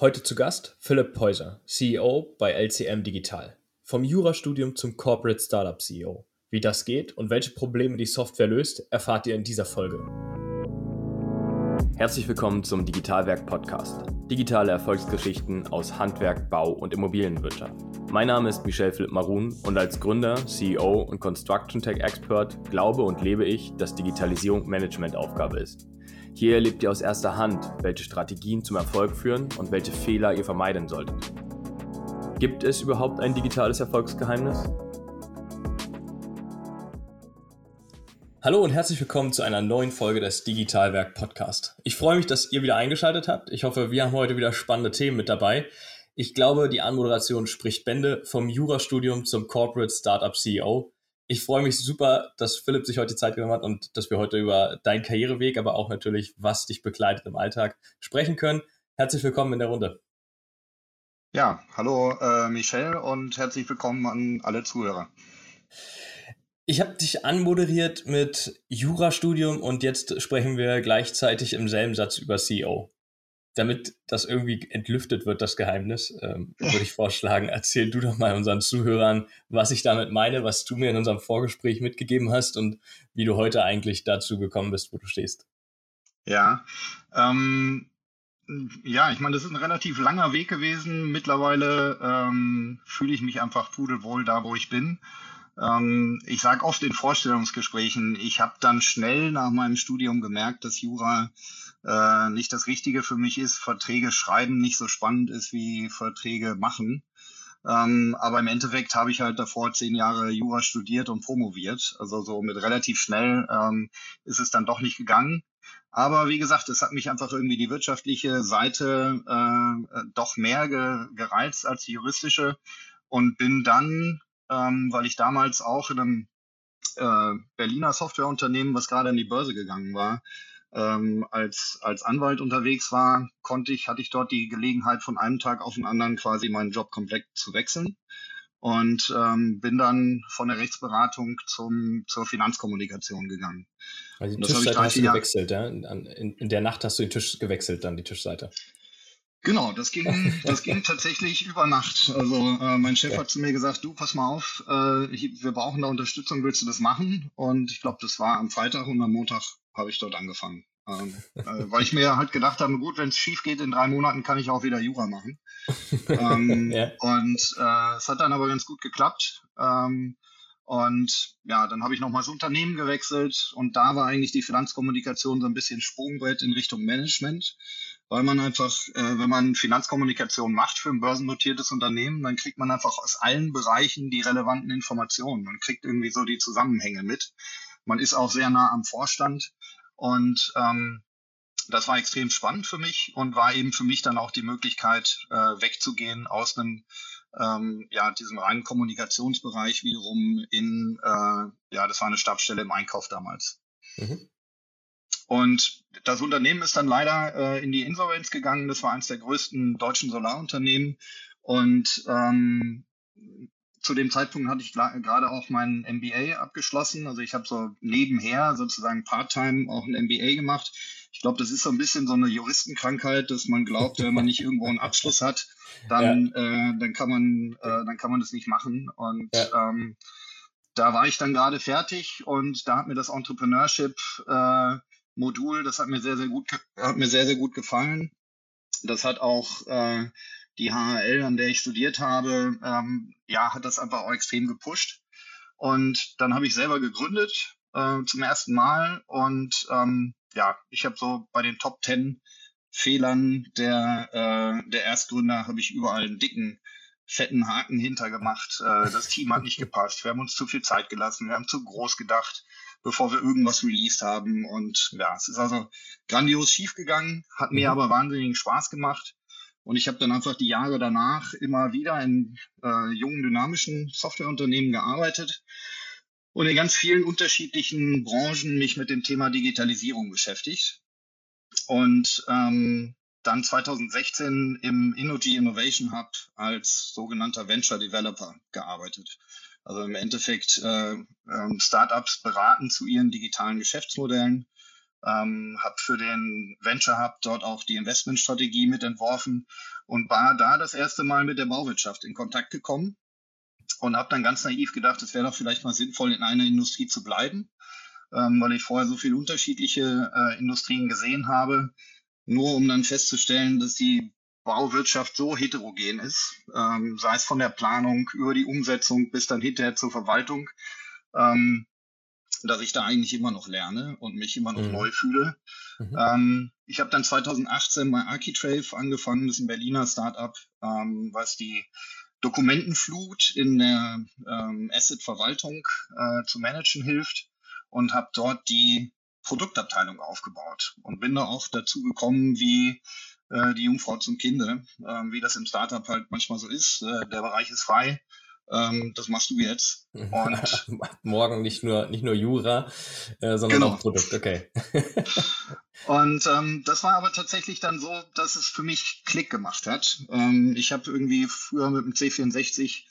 Heute zu Gast Philipp Peuser, CEO bei LCM Digital. Vom Jurastudium zum Corporate Startup CEO. Wie das geht und welche Probleme die Software löst, erfahrt ihr in dieser Folge. Herzlich willkommen zum Digitalwerk Podcast. Digitale Erfolgsgeschichten aus Handwerk, Bau und Immobilienwirtschaft. Mein Name ist Michel Philipp Marun und als Gründer, CEO und Construction Tech Expert glaube und lebe ich, dass Digitalisierung Managementaufgabe ist. Hier erlebt ihr aus erster Hand, welche Strategien zum Erfolg führen und welche Fehler ihr vermeiden solltet. Gibt es überhaupt ein digitales Erfolgsgeheimnis? Hallo und herzlich willkommen zu einer neuen Folge des Digitalwerk Podcast. Ich freue mich, dass ihr wieder eingeschaltet habt. Ich hoffe, wir haben heute wieder spannende Themen mit dabei. Ich glaube, die Anmoderation spricht Bände vom Jurastudium zum Corporate Startup CEO. Ich freue mich super, dass Philipp sich heute Zeit genommen hat und dass wir heute über deinen Karriereweg, aber auch natürlich, was dich begleitet im Alltag, sprechen können. Herzlich willkommen in der Runde. Ja, hallo äh, Michel und herzlich willkommen an alle Zuhörer. Ich habe dich anmoderiert mit Jurastudium und jetzt sprechen wir gleichzeitig im selben Satz über CEO damit das irgendwie entlüftet wird, das Geheimnis, ähm, würde ich vorschlagen, erzähl du doch mal unseren Zuhörern, was ich damit meine, was du mir in unserem Vorgespräch mitgegeben hast und wie du heute eigentlich dazu gekommen bist, wo du stehst. Ja, ähm, ja, ich meine, das ist ein relativ langer Weg gewesen. Mittlerweile ähm, fühle ich mich einfach pudelwohl da, wo ich bin. Ähm, ich sage oft in Vorstellungsgesprächen, ich habe dann schnell nach meinem Studium gemerkt, dass Jura äh, nicht das Richtige für mich ist, Verträge schreiben nicht so spannend ist wie Verträge machen. Ähm, aber im Endeffekt habe ich halt davor zehn Jahre Jura studiert und promoviert. Also so mit relativ schnell ähm, ist es dann doch nicht gegangen. Aber wie gesagt, es hat mich einfach irgendwie die wirtschaftliche Seite äh, doch mehr ge gereizt als die juristische und bin dann, ähm, weil ich damals auch in einem äh, Berliner Softwareunternehmen, was gerade an die Börse gegangen war, ähm, als, als Anwalt unterwegs war, konnte ich, hatte ich dort die Gelegenheit, von einem Tag auf den anderen quasi meinen Job komplett zu wechseln und ähm, bin dann von der Rechtsberatung zum, zur Finanzkommunikation gegangen. Also die Tischseite hast du gewechselt, ja? In, in, der Nacht hast du den Tisch gewechselt, dann die Tischseite. Genau, das ging, das ging tatsächlich über Nacht. Also äh, mein Chef ja. hat zu mir gesagt, du, pass mal auf, äh, wir brauchen da Unterstützung, willst du das machen? Und ich glaube, das war am Freitag und am Montag habe ich dort angefangen. Ähm, äh, weil ich mir halt gedacht habe, gut, wenn es schief geht, in drei Monaten kann ich auch wieder Jura machen. ähm, ja. Und äh, es hat dann aber ganz gut geklappt. Ähm, und ja, dann habe ich nochmal das Unternehmen gewechselt und da war eigentlich die Finanzkommunikation so ein bisschen Sprungbrett in Richtung Management, weil man einfach, äh, wenn man Finanzkommunikation macht für ein börsennotiertes Unternehmen, dann kriegt man einfach aus allen Bereichen die relevanten Informationen. Man kriegt irgendwie so die Zusammenhänge mit. Man ist auch sehr nah am Vorstand und ähm, das war extrem spannend für mich und war eben für mich dann auch die Möglichkeit, äh, wegzugehen aus einem ähm, ja, diesem reinen Kommunikationsbereich wiederum in, äh, ja, das war eine Stabsstelle im Einkauf damals. Mhm. Und das Unternehmen ist dann leider äh, in die Insolvenz gegangen. Das war eines der größten deutschen Solarunternehmen. Und ähm, zu dem Zeitpunkt hatte ich gerade auch mein MBA abgeschlossen. Also ich habe so nebenher sozusagen Part-Time auch ein MBA gemacht. Ich glaube, das ist so ein bisschen so eine Juristenkrankheit, dass man glaubt, wenn man nicht irgendwo einen Abschluss hat, dann, ja. äh, dann kann man, äh, dann kann man das nicht machen. Und ja. ähm, da war ich dann gerade fertig und da hat mir das Entrepreneurship äh, Modul, das hat mir sehr, sehr gut, hat mir sehr, sehr gut gefallen. Das hat auch äh, die HHL, an der ich studiert habe, ähm, ja, hat das einfach auch extrem gepusht. Und dann habe ich selber gegründet äh, zum ersten Mal und ähm, ja, ich habe so bei den Top Ten Fehlern der, äh, der Erstgründer habe ich überall einen dicken, fetten Haken hintergemacht. Äh, das Team hat nicht gepasst. Wir haben uns zu viel Zeit gelassen. Wir haben zu groß gedacht, bevor wir irgendwas released haben. Und ja, es ist also grandios schiefgegangen, hat mir mhm. aber wahnsinnigen Spaß gemacht. Und ich habe dann einfach die Jahre danach immer wieder in äh, jungen, dynamischen Softwareunternehmen gearbeitet und in ganz vielen unterschiedlichen Branchen mich mit dem Thema Digitalisierung beschäftigt. Und ähm, dann 2016 im Innogy Innovation Hub als sogenannter Venture Developer gearbeitet. Also im Endeffekt äh, ähm, Startups beraten zu ihren digitalen Geschäftsmodellen ähm, habe für den Venture Hub dort auch die Investmentstrategie mitentworfen und war da das erste Mal mit der Bauwirtschaft in Kontakt gekommen und habe dann ganz naiv gedacht, es wäre doch vielleicht mal sinnvoll, in einer Industrie zu bleiben, ähm, weil ich vorher so viele unterschiedliche äh, Industrien gesehen habe, nur um dann festzustellen, dass die Bauwirtschaft so heterogen ist, ähm, sei es von der Planung über die Umsetzung bis dann hinterher zur Verwaltung, ähm, dass ich da eigentlich immer noch lerne und mich immer noch mhm. neu fühle. Mhm. Ähm, ich habe dann 2018 bei Architrave angefangen, das ist ein Berliner Startup, ähm, was die Dokumentenflut in der ähm, Asset-Verwaltung äh, zu managen hilft und habe dort die Produktabteilung aufgebaut und bin da auch dazu gekommen, wie äh, die Jungfrau zum Kinde, äh, wie das im Startup halt manchmal so ist. Äh, der Bereich ist frei, ähm, das machst du jetzt. Und Morgen nicht nur, nicht nur Jura, äh, sondern genau. auch Produkt, okay. und ähm, das war aber tatsächlich dann so, dass es für mich Klick gemacht hat. Ähm, ich habe irgendwie früher mit dem C64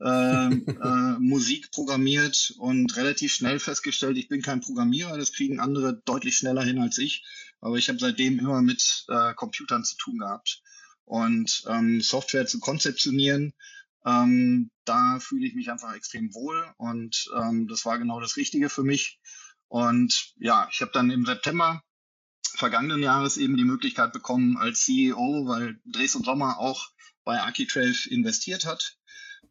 äh, äh, Musik programmiert und relativ schnell festgestellt, ich bin kein Programmierer, das kriegen andere deutlich schneller hin als ich. Aber ich habe seitdem immer mit äh, Computern zu tun gehabt. Und ähm, Software zu konzeptionieren, ähm, da fühle ich mich einfach extrem wohl und ähm, das war genau das Richtige für mich. Und ja, ich habe dann im September vergangenen Jahres eben die Möglichkeit bekommen als CEO, weil Dres und Sommer auch bei Architrave investiert hat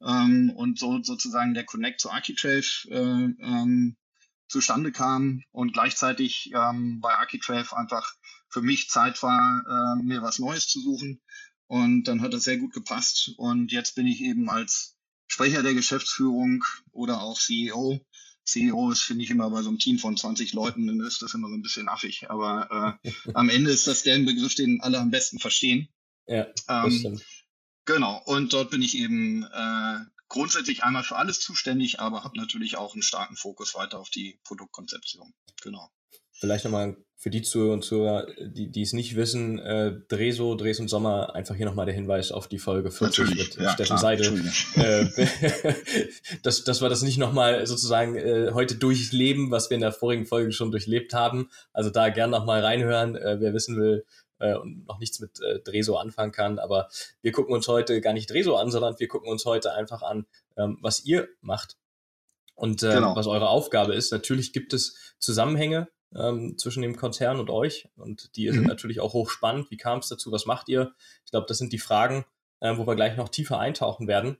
ähm, und so sozusagen der Connect zu Architrave äh, ähm, zustande kam und gleichzeitig ähm, bei Architrave einfach für mich Zeit war, äh, mir was Neues zu suchen. Und dann hat das sehr gut gepasst. Und jetzt bin ich eben als Sprecher der Geschäftsführung oder auch CEO. CEO ist, finde ich, immer bei so einem Team von 20 Leuten, dann ist das immer so ein bisschen affig. Aber äh, am Ende ist das der Begriff, den alle am besten verstehen. Ja, ähm. Genau. Und dort bin ich eben äh, grundsätzlich einmal für alles zuständig, aber habe natürlich auch einen starken Fokus weiter auf die Produktkonzeption. Genau. Vielleicht nochmal für die Zuhörer und Zuhörer, die, die es nicht wissen, äh, Dreso, Dres und Sommer, einfach hier nochmal der Hinweis auf die Folge 40 Natürlich, mit ja, Steffen Seidel. Äh, dass, dass wir das nicht nochmal sozusagen äh, heute durchleben, was wir in der vorigen Folge schon durchlebt haben. Also da gern nochmal reinhören, äh, wer wissen will äh, und noch nichts mit äh, Dreso anfangen kann. Aber wir gucken uns heute gar nicht Dreso an, sondern wir gucken uns heute einfach an, ähm, was ihr macht und äh, genau. was eure Aufgabe ist. Natürlich gibt es Zusammenhänge ähm, zwischen dem Konzern und euch. Und die mhm. sind natürlich auch hochspannend. Wie kam es dazu? Was macht ihr? Ich glaube, das sind die Fragen, äh, wo wir gleich noch tiefer eintauchen werden.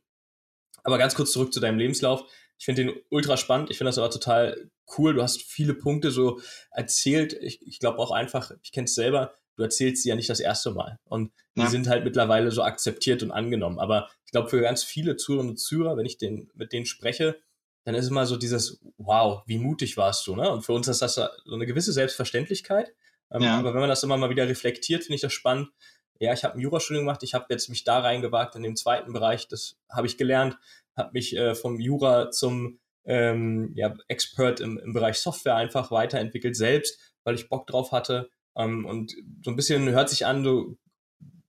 Aber ganz kurz zurück zu deinem Lebenslauf. Ich finde den ultra spannend. Ich finde das aber total cool. Du hast viele Punkte so erzählt. Ich, ich glaube auch einfach, ich kenne es selber, du erzählst sie ja nicht das erste Mal. Und die ja. sind halt mittlerweile so akzeptiert und angenommen. Aber ich glaube, für ganz viele Zuhörerinnen und Zuhörer, wenn ich den, mit denen spreche, dann ist immer so dieses, wow, wie mutig warst du, ne? Und für uns ist das so eine gewisse Selbstverständlichkeit. Ähm, ja. Aber wenn man das immer mal wieder reflektiert, finde ich das spannend. Ja, ich habe ein Jurastudium gemacht, ich habe jetzt mich da reingewagt in den zweiten Bereich, das habe ich gelernt, habe mich äh, vom Jura zum ähm, ja, Expert im, im Bereich Software einfach weiterentwickelt selbst, weil ich Bock drauf hatte. Ähm, und so ein bisschen hört sich an, du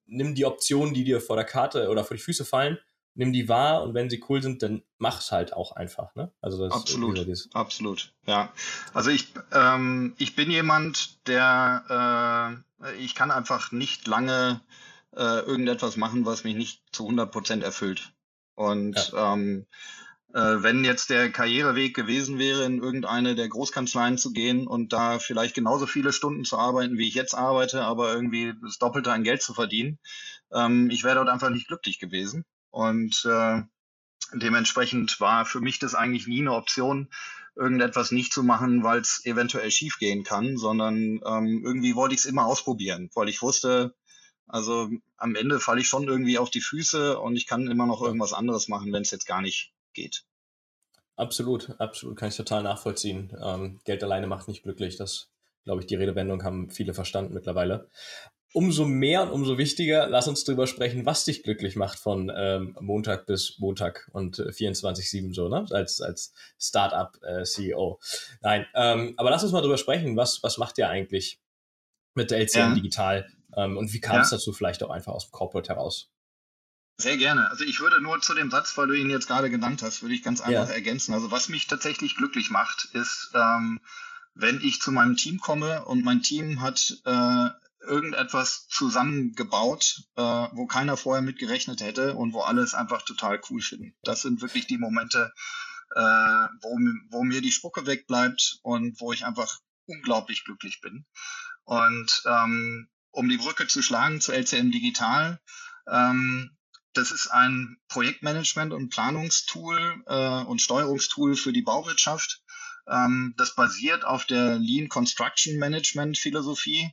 nimm die Optionen, die dir vor der Karte oder vor die Füße fallen nimm die wahr und wenn sie cool sind, dann mach's halt auch einfach. Ne? Also das absolut, ist absolut. Ja, also ich ähm, ich bin jemand, der äh, ich kann einfach nicht lange äh, irgendetwas machen, was mich nicht zu 100 Prozent erfüllt. Und ja. ähm, äh, wenn jetzt der Karriereweg gewesen wäre, in irgendeine der Großkanzleien zu gehen und da vielleicht genauso viele Stunden zu arbeiten, wie ich jetzt arbeite, aber irgendwie das Doppelte an Geld zu verdienen, ähm, ich wäre dort einfach nicht glücklich gewesen. Und äh, dementsprechend war für mich das eigentlich nie eine Option, irgendetwas nicht zu machen, weil es eventuell schiefgehen kann, sondern ähm, irgendwie wollte ich es immer ausprobieren, weil ich wusste, also am Ende falle ich schon irgendwie auf die Füße und ich kann immer noch irgendwas anderes machen, wenn es jetzt gar nicht geht. Absolut, absolut, kann ich total nachvollziehen. Ähm, Geld alleine macht nicht glücklich. Das, glaube ich, die Redewendung haben viele verstanden mittlerweile umso mehr und umso wichtiger, lass uns drüber sprechen, was dich glücklich macht von ähm, Montag bis Montag und äh, 24-7 so, ne? Als, als Startup-CEO. Äh, Nein, ähm, aber lass uns mal drüber sprechen, was, was macht ihr eigentlich mit der LCM ja. digital ähm, und wie kam es ja. dazu vielleicht auch einfach aus dem Corporate heraus? Sehr gerne. Also ich würde nur zu dem Satz, weil du ihn jetzt gerade genannt hast, würde ich ganz einfach ja. ergänzen. Also was mich tatsächlich glücklich macht, ist ähm, wenn ich zu meinem Team komme und mein Team hat äh, irgendetwas zusammengebaut, äh, wo keiner vorher mitgerechnet hätte und wo alles einfach total cool finden. Das sind wirklich die Momente, äh, wo, wo mir die Spucke wegbleibt und wo ich einfach unglaublich glücklich bin. Und ähm, um die Brücke zu schlagen zu LCM Digital, ähm, das ist ein Projektmanagement- und Planungstool äh, und Steuerungstool für die Bauwirtschaft. Ähm, das basiert auf der Lean Construction Management Philosophie.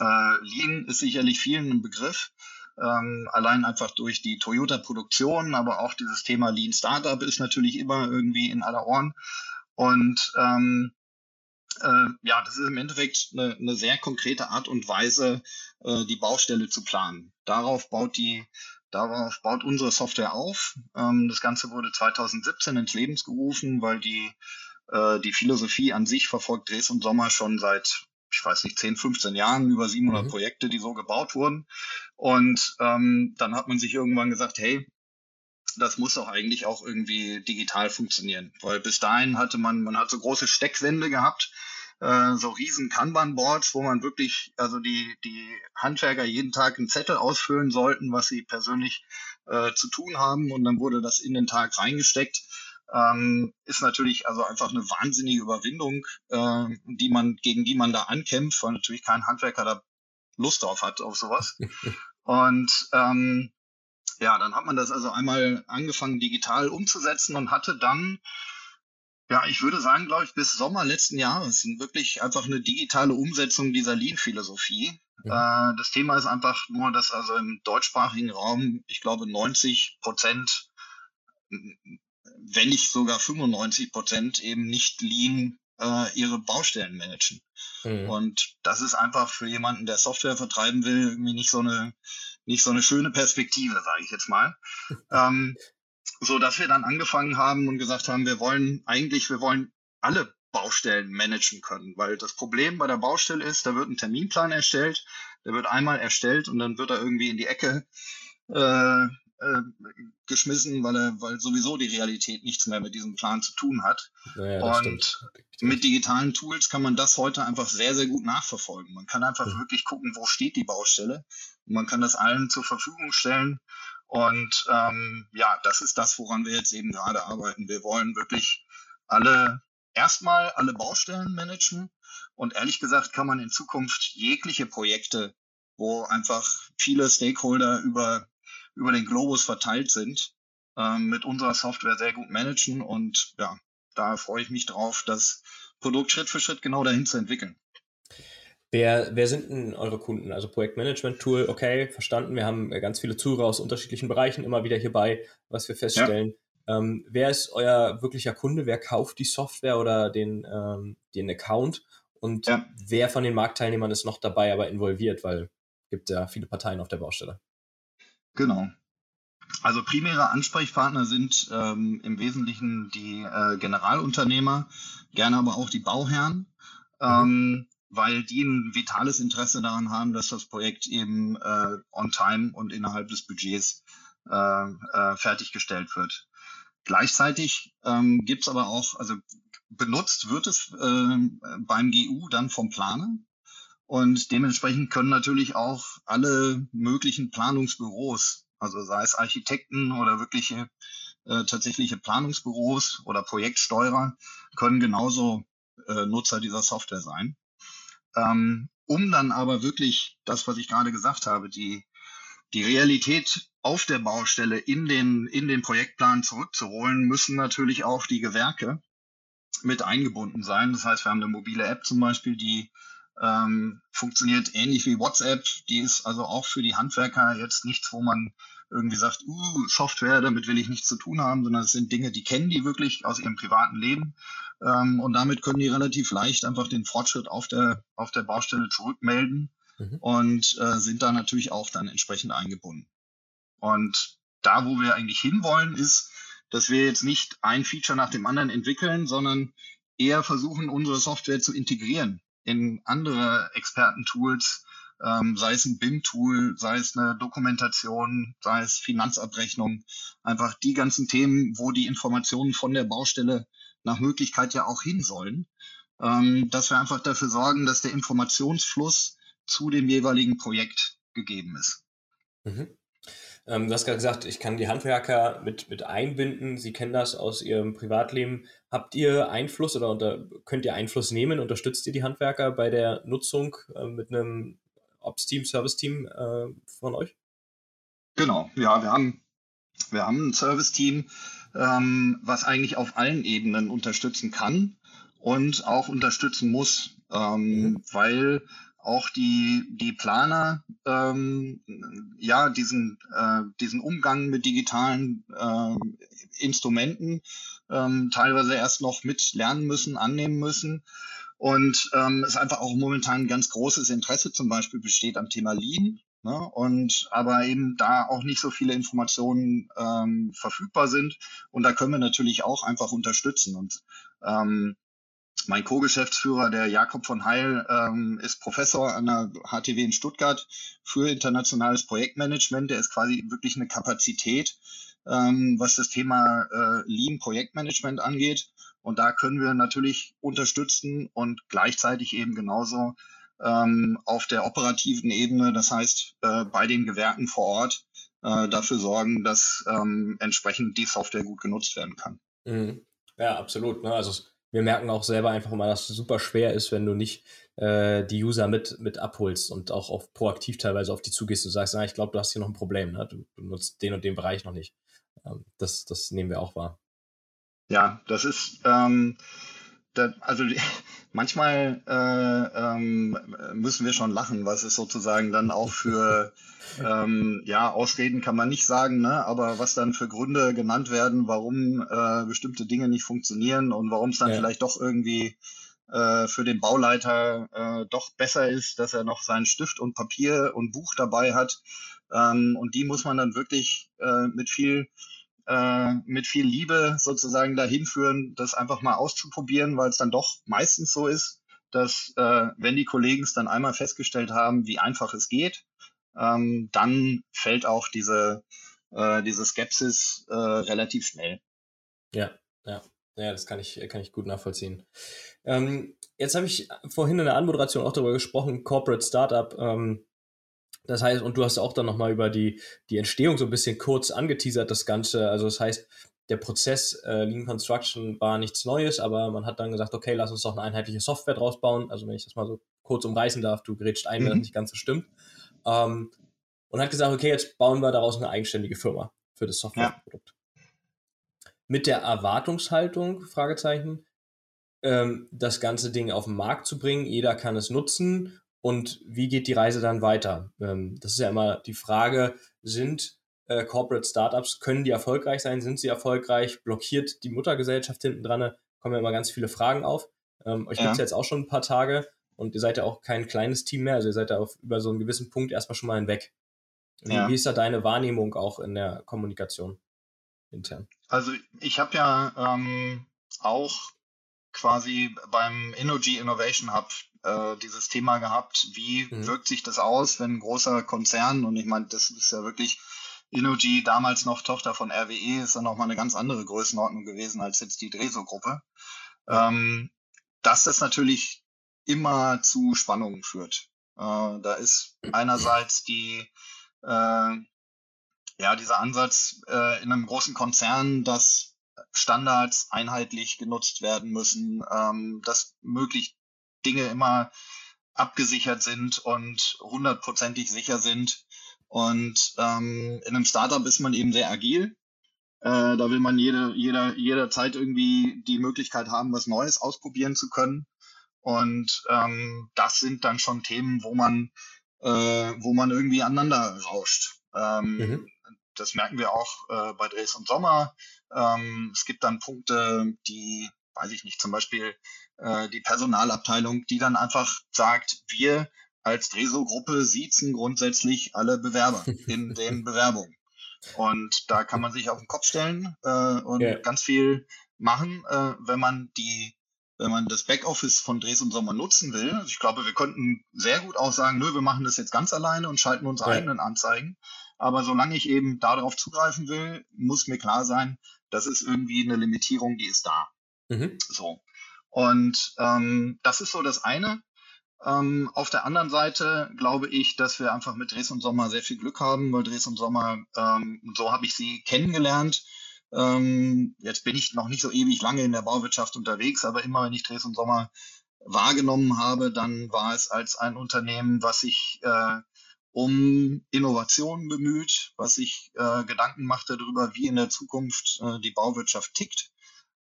Äh, Lean ist sicherlich vielen ein Begriff. Ähm, allein einfach durch die Toyota-Produktion, aber auch dieses Thema Lean Startup ist natürlich immer irgendwie in aller Ohren. Und ähm, äh, ja, das ist im Endeffekt eine, eine sehr konkrete Art und Weise, äh, die Baustelle zu planen. Darauf baut die Darauf baut unsere Software auf. Ähm, das Ganze wurde 2017 ins Leben gerufen, weil die, äh, die Philosophie an sich verfolgt Dres und Sommer schon seit, ich weiß nicht, 10, 15 Jahren, über 700 mhm. Projekte, die so gebaut wurden. Und ähm, dann hat man sich irgendwann gesagt, hey, das muss doch eigentlich auch irgendwie digital funktionieren. Weil bis dahin hatte man, man hat so große Steckwände gehabt, äh, so riesen Kanban-Boards, wo man wirklich, also die, die Handwerker jeden Tag einen Zettel ausfüllen sollten, was sie persönlich äh, zu tun haben und dann wurde das in den Tag reingesteckt. Ähm, ist natürlich also einfach eine wahnsinnige Überwindung, äh, die man, gegen die man da ankämpft, weil natürlich kein Handwerker da Lust drauf hat, auf sowas. und ähm, ja, dann hat man das also einmal angefangen digital umzusetzen und hatte dann ja, ich würde sagen, glaube ich, bis Sommer letzten Jahres wirklich einfach eine digitale Umsetzung dieser Lean-Philosophie. Ja. Äh, das Thema ist einfach nur, dass also im deutschsprachigen Raum, ich glaube, 90 Prozent, wenn nicht sogar 95 Prozent eben nicht Lean äh, ihre Baustellen managen. Mhm. Und das ist einfach für jemanden, der Software vertreiben will, irgendwie nicht so eine, nicht so eine schöne Perspektive, sage ich jetzt mal. ähm, so dass wir dann angefangen haben und gesagt haben, wir wollen eigentlich, wir wollen alle Baustellen managen können, weil das Problem bei der Baustelle ist, da wird ein Terminplan erstellt, der wird einmal erstellt und dann wird er irgendwie in die Ecke äh, äh, geschmissen, weil er, weil sowieso die Realität nichts mehr mit diesem Plan zu tun hat. Naja, und stimmt. mit digitalen Tools kann man das heute einfach sehr, sehr gut nachverfolgen. Man kann einfach mhm. wirklich gucken, wo steht die Baustelle. Und man kann das allen zur Verfügung stellen und ähm, ja, das ist das, woran wir jetzt eben gerade arbeiten. Wir wollen wirklich alle erstmal alle Baustellen managen. Und ehrlich gesagt kann man in Zukunft jegliche Projekte, wo einfach viele Stakeholder über, über den Globus verteilt sind, ähm, mit unserer Software sehr gut managen. Und ja, da freue ich mich drauf, das Produkt Schritt für Schritt genau dahin zu entwickeln. Wer, wer sind denn eure Kunden? Also Projektmanagement-Tool, okay, verstanden. Wir haben ganz viele Zuhörer aus unterschiedlichen Bereichen immer wieder hierbei, was wir feststellen. Ja. Ähm, wer ist euer wirklicher Kunde? Wer kauft die Software oder den, ähm, den Account? Und ja. wer von den Marktteilnehmern ist noch dabei, aber involviert? Weil es gibt ja viele Parteien auf der Baustelle. Genau. Also primäre Ansprechpartner sind ähm, im Wesentlichen die äh, Generalunternehmer, gerne aber auch die Bauherren. Ähm, weil die ein vitales Interesse daran haben, dass das Projekt eben äh, on time und innerhalb des Budgets äh, äh, fertiggestellt wird. Gleichzeitig ähm, gibt es aber auch, also benutzt wird es äh, beim GU dann vom Planer. Und dementsprechend können natürlich auch alle möglichen Planungsbüros, also sei es Architekten oder wirkliche äh, tatsächliche Planungsbüros oder Projektsteuerer, können genauso äh, Nutzer dieser Software sein. Ähm, um dann aber wirklich das, was ich gerade gesagt habe, die, die Realität auf der Baustelle in den, in den Projektplan zurückzuholen, müssen natürlich auch die Gewerke mit eingebunden sein. Das heißt, wir haben eine mobile App zum Beispiel, die ähm, funktioniert ähnlich wie WhatsApp. Die ist also auch für die Handwerker jetzt nichts, wo man irgendwie sagt, uh, Software, damit will ich nichts zu tun haben, sondern es sind Dinge, die kennen die wirklich aus ihrem privaten Leben. Ähm, und damit können die relativ leicht einfach den Fortschritt auf der, auf der Baustelle zurückmelden mhm. und äh, sind da natürlich auch dann entsprechend eingebunden. Und da, wo wir eigentlich hinwollen, ist, dass wir jetzt nicht ein Feature nach dem anderen entwickeln, sondern eher versuchen, unsere Software zu integrieren in andere Expertentools, ähm, sei es ein BIM-Tool, sei es eine Dokumentation, sei es Finanzabrechnung, einfach die ganzen Themen, wo die Informationen von der Baustelle nach Möglichkeit ja auch hin sollen, ähm, dass wir einfach dafür sorgen, dass der Informationsfluss zu dem jeweiligen Projekt gegeben ist. Mhm. Ähm, du hast gerade gesagt, ich kann die Handwerker mit, mit einbinden. Sie kennen das aus Ihrem Privatleben. Habt ihr Einfluss oder unter, könnt ihr Einfluss nehmen? Unterstützt ihr die Handwerker bei der Nutzung äh, mit einem Ops-Team, Service-Team äh, von euch? Genau, ja, wir haben, wir haben ein Service-Team, ähm, was eigentlich auf allen Ebenen unterstützen kann und auch unterstützen muss, ähm, mhm. weil auch die, die Planer ähm, ja diesen, äh, diesen Umgang mit digitalen äh, Instrumenten ähm, teilweise erst noch mit lernen müssen, annehmen müssen. Und ähm, es einfach auch momentan ein ganz großes Interesse zum Beispiel besteht am Thema Lean. Ne? Und aber eben da auch nicht so viele Informationen ähm, verfügbar sind. Und da können wir natürlich auch einfach unterstützen. Und ähm, mein Co-Geschäftsführer, der Jakob von Heil, ähm, ist Professor an der HTW in Stuttgart für internationales Projektmanagement. Der ist quasi wirklich eine Kapazität, ähm, was das Thema äh, Lean Projektmanagement angeht. Und da können wir natürlich unterstützen und gleichzeitig eben genauso ähm, auf der operativen Ebene, das heißt äh, bei den Gewerken vor Ort, äh, dafür sorgen, dass ähm, entsprechend die Software gut genutzt werden kann. Mhm. Ja, absolut. Ne? Also wir merken auch selber einfach mal, dass es super schwer ist, wenn du nicht äh, die User mit, mit abholst und auch auf, proaktiv teilweise auf die zugehst. Du sagst, na, ich glaube, du hast hier noch ein Problem. Ne? Du, du, nutzt den und den Bereich noch nicht. Ähm, das, das nehmen wir auch wahr. Ja, das ist, ähm, da, also manchmal äh, ähm, müssen wir schon lachen, was es sozusagen dann auch für ähm, ja Ausreden kann man nicht sagen, ne? aber was dann für Gründe genannt werden, warum äh, bestimmte Dinge nicht funktionieren und warum es dann ja. vielleicht doch irgendwie äh, für den Bauleiter äh, doch besser ist, dass er noch seinen Stift und Papier und Buch dabei hat. Ähm, und die muss man dann wirklich äh, mit viel äh, mit viel Liebe sozusagen dahin führen, das einfach mal auszuprobieren, weil es dann doch meistens so ist, dass äh, wenn die Kollegen es dann einmal festgestellt haben, wie einfach es geht, ähm, dann fällt auch diese, äh, diese Skepsis äh, relativ schnell. Ja, ja. Ja, das kann ich, kann ich gut nachvollziehen. Ähm, jetzt habe ich vorhin in der Anmoderation auch darüber gesprochen, Corporate Startup. Ähm, das heißt, und du hast auch dann nochmal über die, die Entstehung so ein bisschen kurz angeteasert, das Ganze. Also das heißt, der Prozess äh, Lean Construction war nichts Neues, aber man hat dann gesagt, okay, lass uns doch eine einheitliche Software draus bauen. Also wenn ich das mal so kurz umreißen darf, du gerätst ein, mhm. wenn das nicht ganz so stimmt. Ähm, und hat gesagt, okay, jetzt bauen wir daraus eine eigenständige Firma für das Softwareprodukt. Ja. Mit der Erwartungshaltung, Fragezeichen, ähm, das ganze Ding auf den Markt zu bringen. Jeder kann es nutzen und wie geht die Reise dann weiter? Ähm, das ist ja immer die Frage, sind äh, Corporate Startups, können die erfolgreich sein? Sind sie erfolgreich? Blockiert die Muttergesellschaft hinten dran? Kommen ja immer ganz viele Fragen auf. Ähm, euch ja. gibt es jetzt auch schon ein paar Tage und ihr seid ja auch kein kleines Team mehr, also ihr seid da auf, über so einen gewissen Punkt erstmal schon mal hinweg. Wie, ja. wie ist da deine Wahrnehmung auch in der Kommunikation intern? Also ich habe ja ähm, auch quasi beim Energy Innovation Hub äh, dieses Thema gehabt, wie mhm. wirkt sich das aus, wenn ein großer Konzern, und ich meine, das ist ja wirklich Innogy, damals noch Tochter von RWE, ist dann nochmal eine ganz andere Größenordnung gewesen als jetzt die Dreso-Gruppe, ähm, dass das natürlich immer zu Spannungen führt. Äh, da ist einerseits die äh, ja, dieser Ansatz äh, in einem großen Konzern, dass Standards einheitlich genutzt werden müssen, ähm, dass möglichst Dinge immer abgesichert sind und hundertprozentig sicher sind. Und ähm, in einem Startup ist man eben sehr agil. Äh, da will man jede, jeder, jederzeit irgendwie die Möglichkeit haben, was Neues ausprobieren zu können. Und ähm, das sind dann schon Themen, wo man, äh, wo man irgendwie aneinander rauscht. Ähm, mhm. Das merken wir auch äh, bei Dres und Sommer. Ähm, es gibt dann Punkte, die, weiß ich nicht, zum Beispiel äh, die Personalabteilung, die dann einfach sagt, wir als Dreso-Gruppe siezen grundsätzlich alle Bewerber in den Bewerbungen. Und da kann man sich auf den Kopf stellen äh, und yeah. ganz viel machen, äh, wenn man die, wenn man das Backoffice von Dres und Sommer nutzen will. Also ich glaube, wir könnten sehr gut auch sagen, nö, wir machen das jetzt ganz alleine und schalten unsere yeah. eigenen Anzeigen. Aber solange ich eben darauf zugreifen will, muss mir klar sein, das ist irgendwie eine Limitierung, die ist da. Mhm. So. Und ähm, das ist so das eine. Ähm, auf der anderen Seite glaube ich, dass wir einfach mit Dres und Sommer sehr viel Glück haben, weil Dres und Sommer, ähm, so habe ich sie kennengelernt. Ähm, jetzt bin ich noch nicht so ewig lange in der Bauwirtschaft unterwegs, aber immer wenn ich Dres und Sommer wahrgenommen habe, dann war es als ein Unternehmen, was sich äh, um Innovationen bemüht, was sich äh, Gedanken macht darüber, wie in der Zukunft äh, die Bauwirtschaft tickt.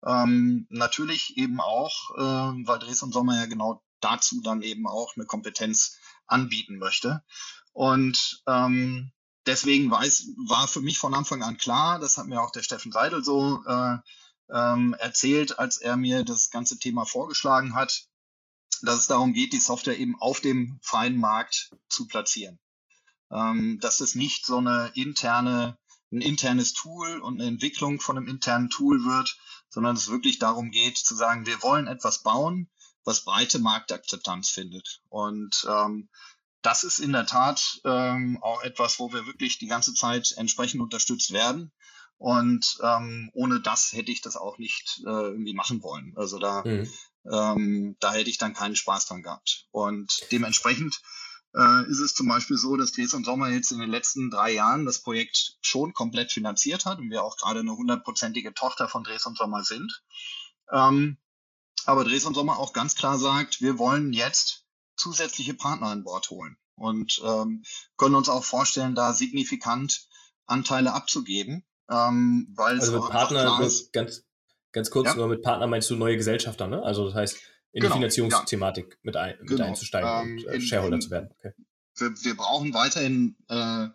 Ähm, natürlich eben auch, äh, weil Dres und Sommer ja genau dazu dann eben auch eine Kompetenz anbieten möchte. Und ähm, deswegen weiß, war für mich von Anfang an klar, das hat mir auch der Steffen Seidel so äh, ähm, erzählt, als er mir das ganze Thema vorgeschlagen hat, dass es darum geht, die Software eben auf dem freien Markt zu platzieren. Ähm, dass es nicht so eine interne, ein internes Tool und eine Entwicklung von einem internen Tool wird, sondern es wirklich darum geht zu sagen, wir wollen etwas bauen, was breite Marktakzeptanz findet. Und ähm, das ist in der Tat ähm, auch etwas, wo wir wirklich die ganze Zeit entsprechend unterstützt werden. Und ähm, ohne das hätte ich das auch nicht äh, irgendwie machen wollen. Also da, mhm. ähm, da hätte ich dann keinen Spaß dran gehabt. Und dementsprechend äh, ist es zum Beispiel so, dass Dres und Sommer jetzt in den letzten drei Jahren das Projekt schon komplett finanziert hat und wir auch gerade eine hundertprozentige Tochter von Dres und Sommer sind. Ähm, aber Dres und Sommer auch ganz klar sagt, wir wollen jetzt zusätzliche Partner an Bord holen und ähm, können uns auch vorstellen, da signifikant Anteile abzugeben. Ähm, weil also mit Partner, ganz, ganz kurz, ja? nur mit Partner meinst du neue Gesellschafter, ne? Also das heißt, in genau, die Finanzierungsthematik ja. mit, ein, mit genau. einzusteigen ähm, und äh, Shareholder in, zu werden. Okay. Wir, wir brauchen weiterhin äh,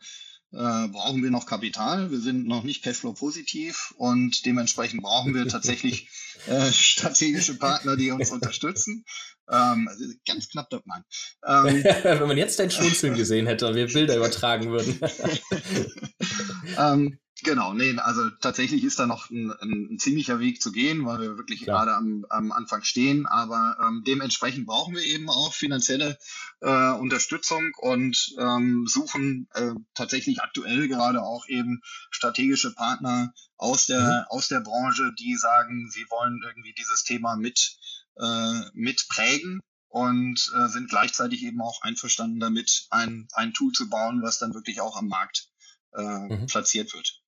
äh, brauchen wir noch Kapital. Wir sind noch nicht Cashflow positiv und dementsprechend brauchen wir tatsächlich äh, strategische Partner, die uns unterstützen. Ähm, also ganz knapp, nein. Ähm, Wenn man jetzt dein Schmunzeln gesehen hätte und wir Bilder übertragen würden. ähm, Genau, nee, also tatsächlich ist da noch ein, ein, ein ziemlicher Weg zu gehen, weil wir wirklich Klar. gerade am, am Anfang stehen. Aber ähm, dementsprechend brauchen wir eben auch finanzielle äh, Unterstützung und ähm, suchen äh, tatsächlich aktuell gerade auch eben strategische Partner aus der, mhm. aus der Branche, die sagen, sie wollen irgendwie dieses Thema mit, äh, mit prägen und äh, sind gleichzeitig eben auch einverstanden damit, ein, ein Tool zu bauen, was dann wirklich auch am Markt äh, mhm. platziert wird.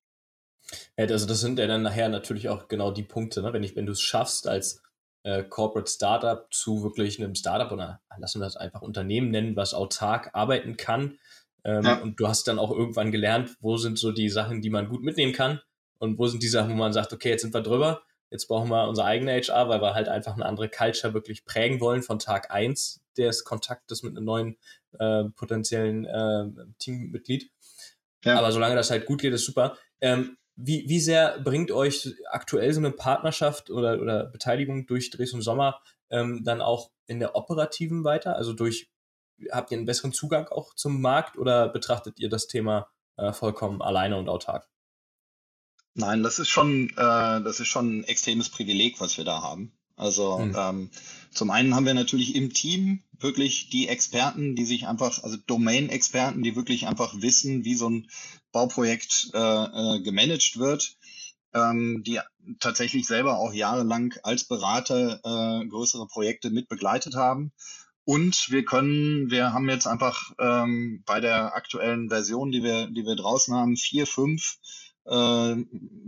Also das sind ja dann nachher natürlich auch genau die Punkte, ne? wenn, ich, wenn du es schaffst als äh, Corporate Startup zu wirklich einem Startup oder lassen wir das einfach Unternehmen nennen, was autark arbeiten kann. Ähm, ja. Und du hast dann auch irgendwann gelernt, wo sind so die Sachen, die man gut mitnehmen kann und wo sind die Sachen, wo man sagt, okay, jetzt sind wir drüber, jetzt brauchen wir unsere eigene HR, weil wir halt einfach eine andere Culture wirklich prägen wollen von Tag eins des Kontaktes mit einem neuen äh, potenziellen äh, Teammitglied. Ja. Aber solange das halt gut geht, ist super. Ähm, wie, wie sehr bringt euch aktuell so eine Partnerschaft oder, oder Beteiligung durch Dresden Sommer ähm, dann auch in der operativen weiter? Also durch, habt ihr einen besseren Zugang auch zum Markt oder betrachtet ihr das Thema äh, vollkommen alleine und autark? Nein, das ist schon, äh, das ist schon ein extremes Privileg, was wir da haben. Also mhm. ähm, zum einen haben wir natürlich im Team wirklich die Experten, die sich einfach, also Domain-Experten, die wirklich einfach wissen, wie so ein Bauprojekt äh, äh, gemanagt wird, ähm, die tatsächlich selber auch jahrelang als Berater äh, größere Projekte mit begleitet haben. Und wir können, wir haben jetzt einfach ähm, bei der aktuellen Version, die wir, die wir draußen haben, vier, fünf äh,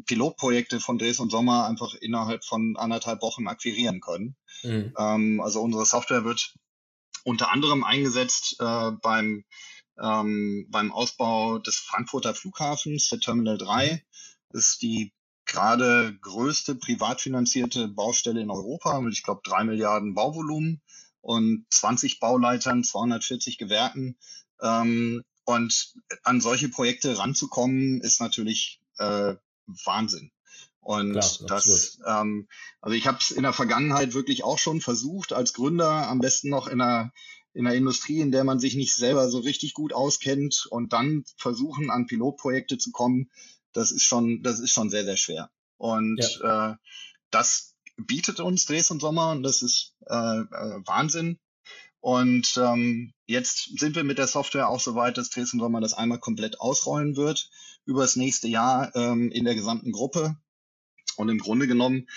Pilotprojekte von Dres und Sommer einfach innerhalb von anderthalb Wochen akquirieren können. Mhm. Ähm, also unsere Software wird unter anderem eingesetzt äh, beim, ähm, beim Ausbau des Frankfurter Flughafens, der Terminal 3. Das ist die gerade größte privat finanzierte Baustelle in Europa mit, ich glaube, drei Milliarden Bauvolumen und 20 Bauleitern, 240 Gewerken. Ähm, und an solche Projekte ranzukommen, ist natürlich äh, Wahnsinn. Und Klar, das, ähm, also ich habe es in der Vergangenheit wirklich auch schon versucht, als Gründer am besten noch in einer, in einer Industrie, in der man sich nicht selber so richtig gut auskennt und dann versuchen, an Pilotprojekte zu kommen, das ist schon, das ist schon sehr, sehr schwer. Und ja. äh, das bietet uns Dres und Sommer und das ist äh, äh, Wahnsinn. Und ähm, jetzt sind wir mit der Software auch so weit, dass Dresden Sommer das einmal komplett ausrollen wird über das nächste Jahr ähm, in der gesamten Gruppe. Und im Grunde genommen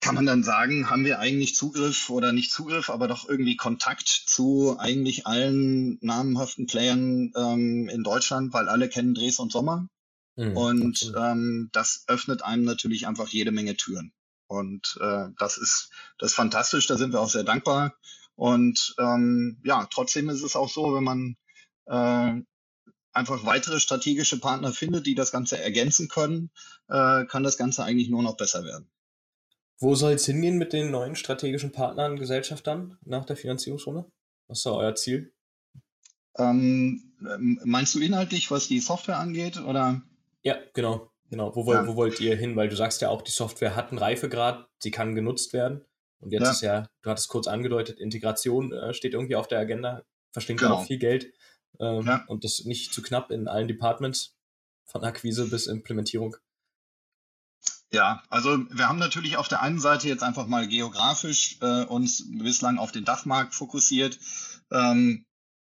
kann man dann sagen, haben wir eigentlich Zugriff oder nicht Zugriff, aber doch irgendwie Kontakt zu eigentlich allen namhaften Playern ähm, in Deutschland, weil alle kennen Dres und Sommer. Mhm, und ähm, das öffnet einem natürlich einfach jede Menge Türen. Und äh, das ist das ist fantastisch, da sind wir auch sehr dankbar. Und ähm, ja, trotzdem ist es auch so, wenn man äh, einfach weitere strategische Partner findet, die das Ganze ergänzen können, äh, kann das Ganze eigentlich nur noch besser werden. Wo soll es hingehen mit den neuen strategischen Partnern, Gesellschaftern nach der Finanzierungsrunde? Was ist da euer Ziel? Ähm, meinst du inhaltlich, was die Software angeht, oder? Ja, genau, genau. Wo, ja. wo wollt ihr hin? Weil du sagst ja auch, die Software hat einen Reifegrad, sie kann genutzt werden. Und jetzt ja. ist ja, du hattest kurz angedeutet, Integration äh, steht irgendwie auf der Agenda, verschlingt genau. auch viel Geld. Ähm, ja. Und das nicht zu knapp in allen Departments, von Akquise bis Implementierung. Ja, also wir haben natürlich auf der einen Seite jetzt einfach mal geografisch äh, uns bislang auf den Dachmarkt fokussiert. Ähm,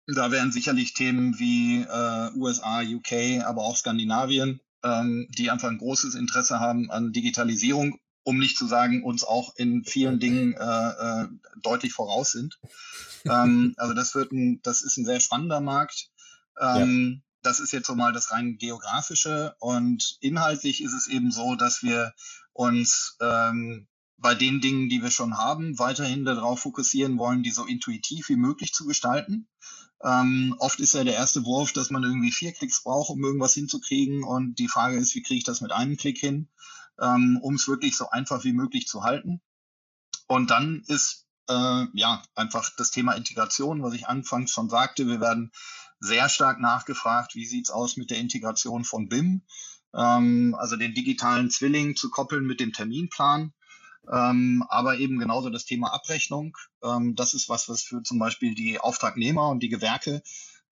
da wären sicherlich Themen wie äh, USA, UK, aber auch Skandinavien, ähm, die einfach ein großes Interesse haben an Digitalisierung, um nicht zu sagen, uns auch in vielen Dingen äh, äh, deutlich voraus sind. ähm, also das wird ein, das ist ein sehr spannender Markt. Ähm, ja das ist jetzt so mal das rein geografische und inhaltlich ist es eben so, dass wir uns ähm, bei den Dingen, die wir schon haben, weiterhin darauf fokussieren wollen, die so intuitiv wie möglich zu gestalten. Ähm, oft ist ja der erste Wurf, dass man irgendwie vier Klicks braucht, um irgendwas hinzukriegen. Und die Frage ist, wie kriege ich das mit einem Klick hin, ähm, um es wirklich so einfach wie möglich zu halten. Und dann ist äh, ja einfach das Thema Integration, was ich anfangs schon sagte. Wir werden sehr stark nachgefragt, wie sieht's aus mit der Integration von BIM, ähm, also den digitalen Zwilling zu koppeln mit dem Terminplan. Ähm, aber eben genauso das Thema Abrechnung. Ähm, das ist was, was für zum Beispiel die Auftragnehmer und die Gewerke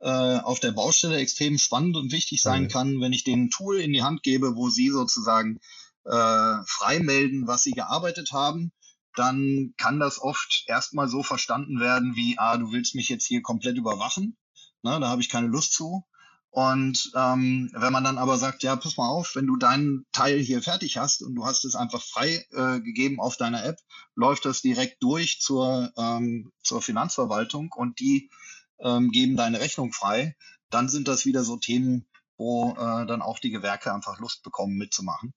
äh, auf der Baustelle extrem spannend und wichtig sein mhm. kann, wenn ich denen ein Tool in die Hand gebe, wo sie sozusagen äh, frei melden, was sie gearbeitet haben, dann kann das oft erstmal so verstanden werden wie, ah, du willst mich jetzt hier komplett überwachen. Ne, da habe ich keine Lust zu. Und ähm, wenn man dann aber sagt, ja, pass mal auf, wenn du deinen Teil hier fertig hast und du hast es einfach frei äh, gegeben auf deiner App, läuft das direkt durch zur, ähm, zur Finanzverwaltung und die ähm, geben deine Rechnung frei, dann sind das wieder so Themen, wo äh, dann auch die Gewerke einfach Lust bekommen mitzumachen.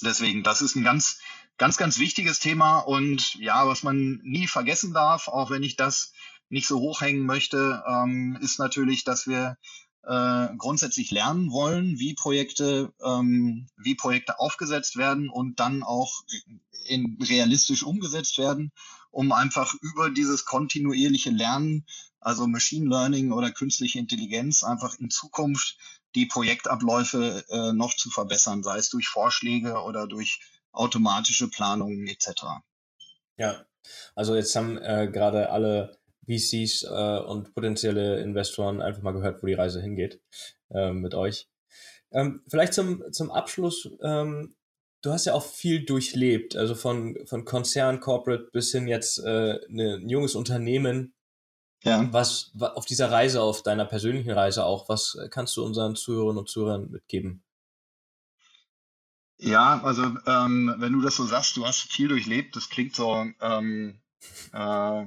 Deswegen, das ist ein ganz, ganz, ganz wichtiges Thema und ja, was man nie vergessen darf, auch wenn ich das nicht so hochhängen möchte, ähm, ist natürlich, dass wir äh, grundsätzlich lernen wollen, wie Projekte, ähm, wie Projekte aufgesetzt werden und dann auch in, realistisch umgesetzt werden, um einfach über dieses kontinuierliche Lernen, also Machine Learning oder künstliche Intelligenz, einfach in Zukunft die Projektabläufe äh, noch zu verbessern, sei es durch Vorschläge oder durch automatische Planungen etc. Ja, also jetzt haben äh, gerade alle VCs äh, und potenzielle Investoren einfach mal gehört, wo die Reise hingeht äh, mit euch. Ähm, vielleicht zum, zum Abschluss, ähm, du hast ja auch viel durchlebt, also von, von Konzern, Corporate bis hin jetzt äh, ne, ein junges Unternehmen. Ja. Was, auf dieser Reise, auf deiner persönlichen Reise auch, was kannst du unseren Zuhörerinnen und Zuhörern mitgeben? Ja, also ähm, wenn du das so sagst, du hast viel durchlebt, das klingt so, ähm, äh,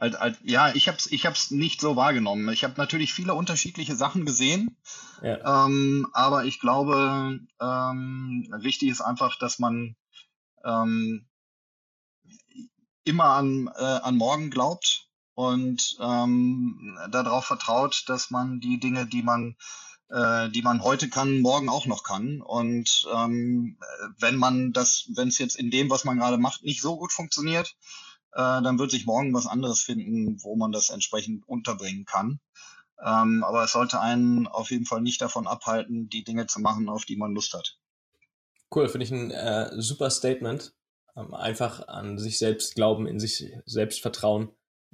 Halt, halt, ja, ich habe es ich hab's nicht so wahrgenommen. Ich habe natürlich viele unterschiedliche Sachen gesehen, ja. ähm, aber ich glaube, ähm, wichtig ist einfach, dass man ähm, immer an, äh, an morgen glaubt und ähm, darauf vertraut, dass man die Dinge, die man äh, die man heute kann, morgen auch noch kann. Und ähm, wenn man das, wenn es jetzt in dem, was man gerade macht, nicht so gut funktioniert, äh, dann wird sich morgen was anderes finden, wo man das entsprechend unterbringen kann. Ähm, aber es sollte einen auf jeden Fall nicht davon abhalten, die Dinge zu machen, auf die man Lust hat. Cool, finde ich ein äh, super Statement. Ähm, einfach an sich selbst glauben, in sich selbst vertrauen.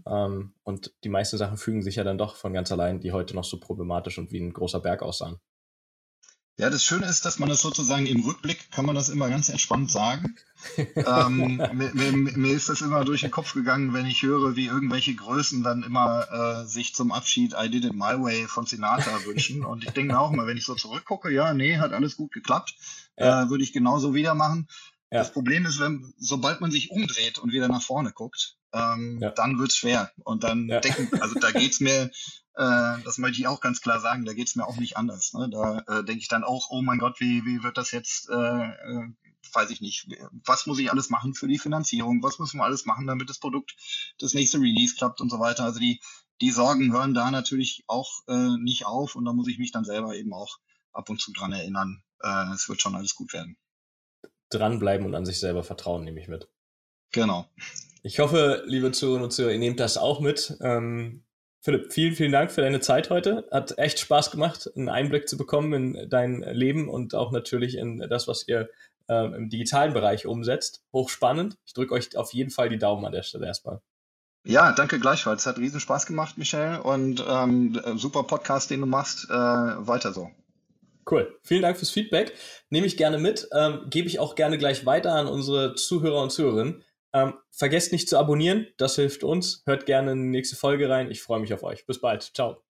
Ähm, und die meisten Sachen fügen sich ja dann doch von ganz allein, die heute noch so problematisch und wie ein großer Berg aussahen. Ja, das Schöne ist, dass man das sozusagen im Rückblick kann man das immer ganz entspannt sagen. ähm, mir, mir, mir, ist das immer durch den Kopf gegangen, wenn ich höre, wie irgendwelche Größen dann immer äh, sich zum Abschied I did it my way von Sinatra wünschen. Und ich denke mir auch mal, wenn ich so zurückgucke, ja, nee, hat alles gut geklappt, ja. äh, würde ich genauso wieder machen. Ja. Das Problem ist, wenn, sobald man sich umdreht und wieder nach vorne guckt, ähm, ja. dann wird's schwer. Und dann ja. denken, also da geht's mir, äh, das möchte ich auch ganz klar sagen, da geht's mir auch nicht anders. Ne? Da äh, denke ich dann auch, oh mein Gott, wie, wie wird das jetzt, äh, äh, weiß ich nicht, was muss ich alles machen für die Finanzierung, was müssen wir alles machen, damit das Produkt, das nächste Release klappt und so weiter. Also die, die Sorgen hören da natürlich auch äh, nicht auf und da muss ich mich dann selber eben auch ab und zu dran erinnern, äh, es wird schon alles gut werden dranbleiben und an sich selber vertrauen, nehme ich mit. Genau. Ich hoffe, liebe Zuhörerinnen und Zuhörer, ihr nehmt das auch mit. Ähm, Philipp, vielen, vielen Dank für deine Zeit heute. Hat echt Spaß gemacht, einen Einblick zu bekommen in dein Leben und auch natürlich in das, was ihr äh, im digitalen Bereich umsetzt. Hochspannend. Ich drücke euch auf jeden Fall die Daumen an der Stelle erstmal. Ja, danke gleichfalls. Hat riesen Spaß gemacht, Michelle. Und ähm, super Podcast, den du machst. Äh, weiter so. Cool. Vielen Dank fürs Feedback. Nehme ich gerne mit. Ähm, Gebe ich auch gerne gleich weiter an unsere Zuhörer und Zuhörerinnen. Ähm, vergesst nicht zu abonnieren. Das hilft uns. Hört gerne in die nächste Folge rein. Ich freue mich auf euch. Bis bald. Ciao.